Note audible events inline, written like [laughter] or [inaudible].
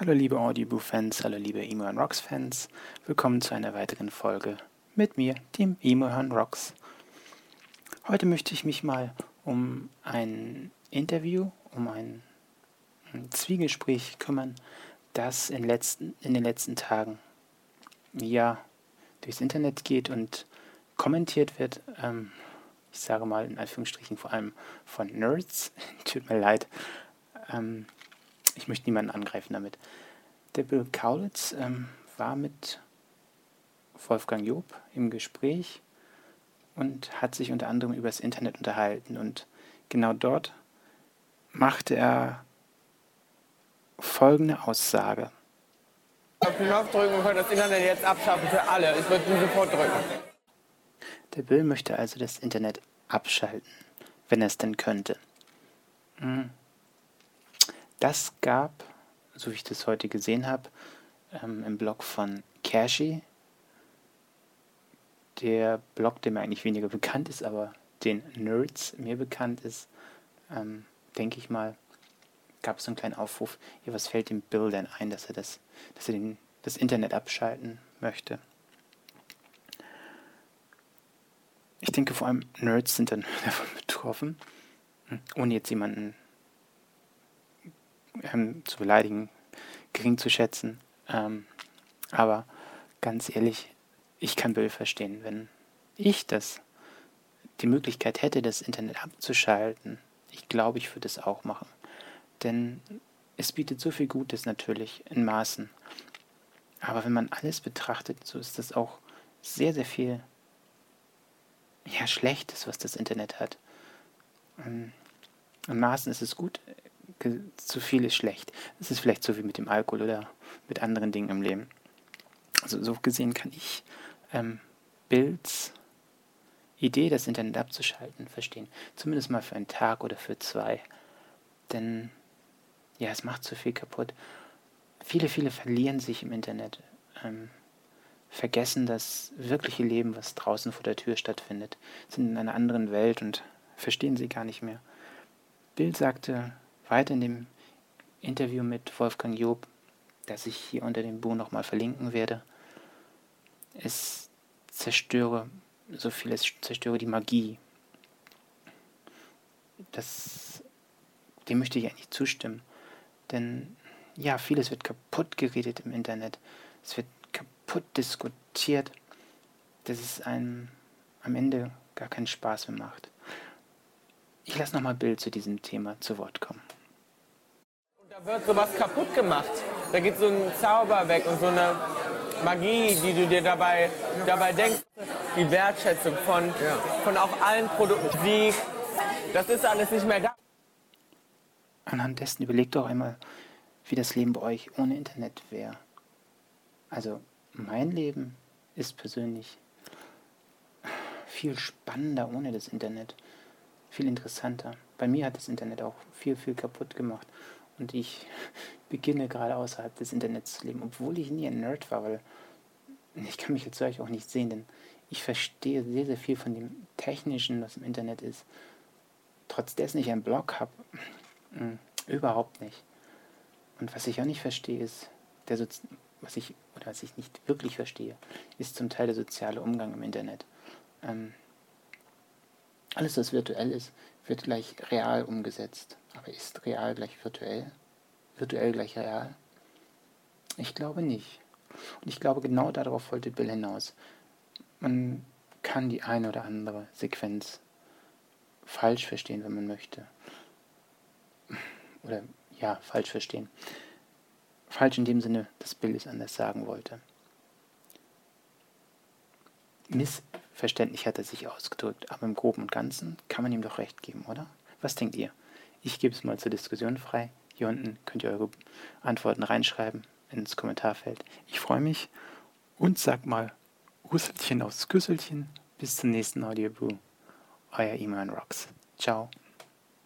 Hallo liebe Audioboo-Fans, hallo liebe Emo Rocks-Fans, willkommen zu einer weiteren Folge mit mir, dem Emo Rocks. Heute möchte ich mich mal um ein Interview, um ein, ein Zwiegespräch kümmern, das in, letzten, in den letzten Tagen ja durchs Internet geht und kommentiert wird. Ähm, ich sage mal in Anführungsstrichen vor allem von Nerds. [laughs] Tut mir leid. Ähm, ich möchte niemanden angreifen damit. Der Bill Kaulitz ähm, war mit Wolfgang Job im Gespräch und hat sich unter anderem über das Internet unterhalten. Und genau dort machte er folgende Aussage. Auf den Knopf drücken und können das Internet jetzt abschaffen für alle. Ich würde ihn sofort drücken. Der Bill möchte also das Internet abschalten, wenn er es denn könnte. Mhm. Das gab, so wie ich das heute gesehen habe, ähm, im Blog von Cashy, der Blog, der mir eigentlich weniger [laughs] bekannt ist, aber den Nerds mir bekannt ist, ähm, denke ich mal, gab es so einen kleinen Aufruf, ja, was fällt dem Bill denn ein, dass er das, dass er den, das Internet abschalten möchte. Ich denke vor allem Nerds sind dann [laughs] davon betroffen, hm, ohne jetzt jemanden ähm, zu beleidigen, gering zu schätzen. Ähm, aber ganz ehrlich, ich kann Bill verstehen, wenn ich das, die Möglichkeit hätte, das Internet abzuschalten. Ich glaube, ich würde es auch machen. Denn es bietet so viel Gutes natürlich in Maßen. Aber wenn man alles betrachtet, so ist das auch sehr, sehr viel ja, Schlechtes, was das Internet hat. Ähm, in Maßen ist es gut, zu viel ist schlecht. Es ist vielleicht so wie mit dem Alkohol oder mit anderen Dingen im Leben. Also so gesehen kann ich ähm, Bilds Idee, das Internet abzuschalten, verstehen. Zumindest mal für einen Tag oder für zwei. Denn ja, es macht zu viel kaputt. Viele, viele verlieren sich im Internet, ähm, vergessen das wirkliche Leben, was draußen vor der Tür stattfindet, sind in einer anderen Welt und verstehen sie gar nicht mehr. Bild sagte weiter in dem Interview mit Wolfgang Job, das ich hier unter dem Buch nochmal verlinken werde, es zerstöre so viel, es zerstöre die Magie. Das, dem möchte ich eigentlich zustimmen. Denn ja, vieles wird kaputt geredet im Internet. Es wird kaputt diskutiert, dass es einem am Ende gar keinen Spaß mehr macht. Ich lasse nochmal Bild zu diesem Thema zu Wort kommen. Da wird sowas kaputt gemacht. Da geht so ein Zauber weg und so eine Magie, die du dir dabei, dabei denkst. Die Wertschätzung von, ja. von auch allen Produkten, Musik, das ist alles nicht mehr da. Anhand dessen überlegt doch einmal, wie das Leben bei euch ohne Internet wäre. Also mein Leben ist persönlich viel spannender ohne das Internet, viel interessanter. Bei mir hat das Internet auch viel, viel kaputt gemacht und ich [laughs] beginne gerade außerhalb des Internets zu leben, obwohl ich nie ein Nerd war, weil ich kann mich jetzt solch auch nicht sehen, denn ich verstehe sehr, sehr viel von dem Technischen, was im Internet ist. Trotz dessen ich einen Blog habe, hm, überhaupt nicht. Und was ich auch nicht verstehe, ist, der Sozi was ich, oder was ich nicht wirklich verstehe, ist zum Teil der soziale Umgang im Internet. Ähm, alles, was virtuell ist, wird gleich real umgesetzt. Aber ist real gleich virtuell? Virtuell gleich real? Ich glaube nicht. Und ich glaube, genau darauf wollte Bill hinaus. Man kann die eine oder andere Sequenz falsch verstehen, wenn man möchte. Oder ja, falsch verstehen. Falsch in dem Sinne, dass Bill es anders sagen wollte. Missverständlich hat er sich ausgedrückt, aber im Groben und Ganzen kann man ihm doch recht geben, oder? Was denkt ihr? Ich gebe es mal zur Diskussion frei. Hier unten könnt ihr eure Antworten reinschreiben ins Kommentarfeld. Ich freue mich und sag mal Rüsselchen aufs Küsselchen. Bis zum nächsten Audioboo. Euer Iman Rocks. Ciao.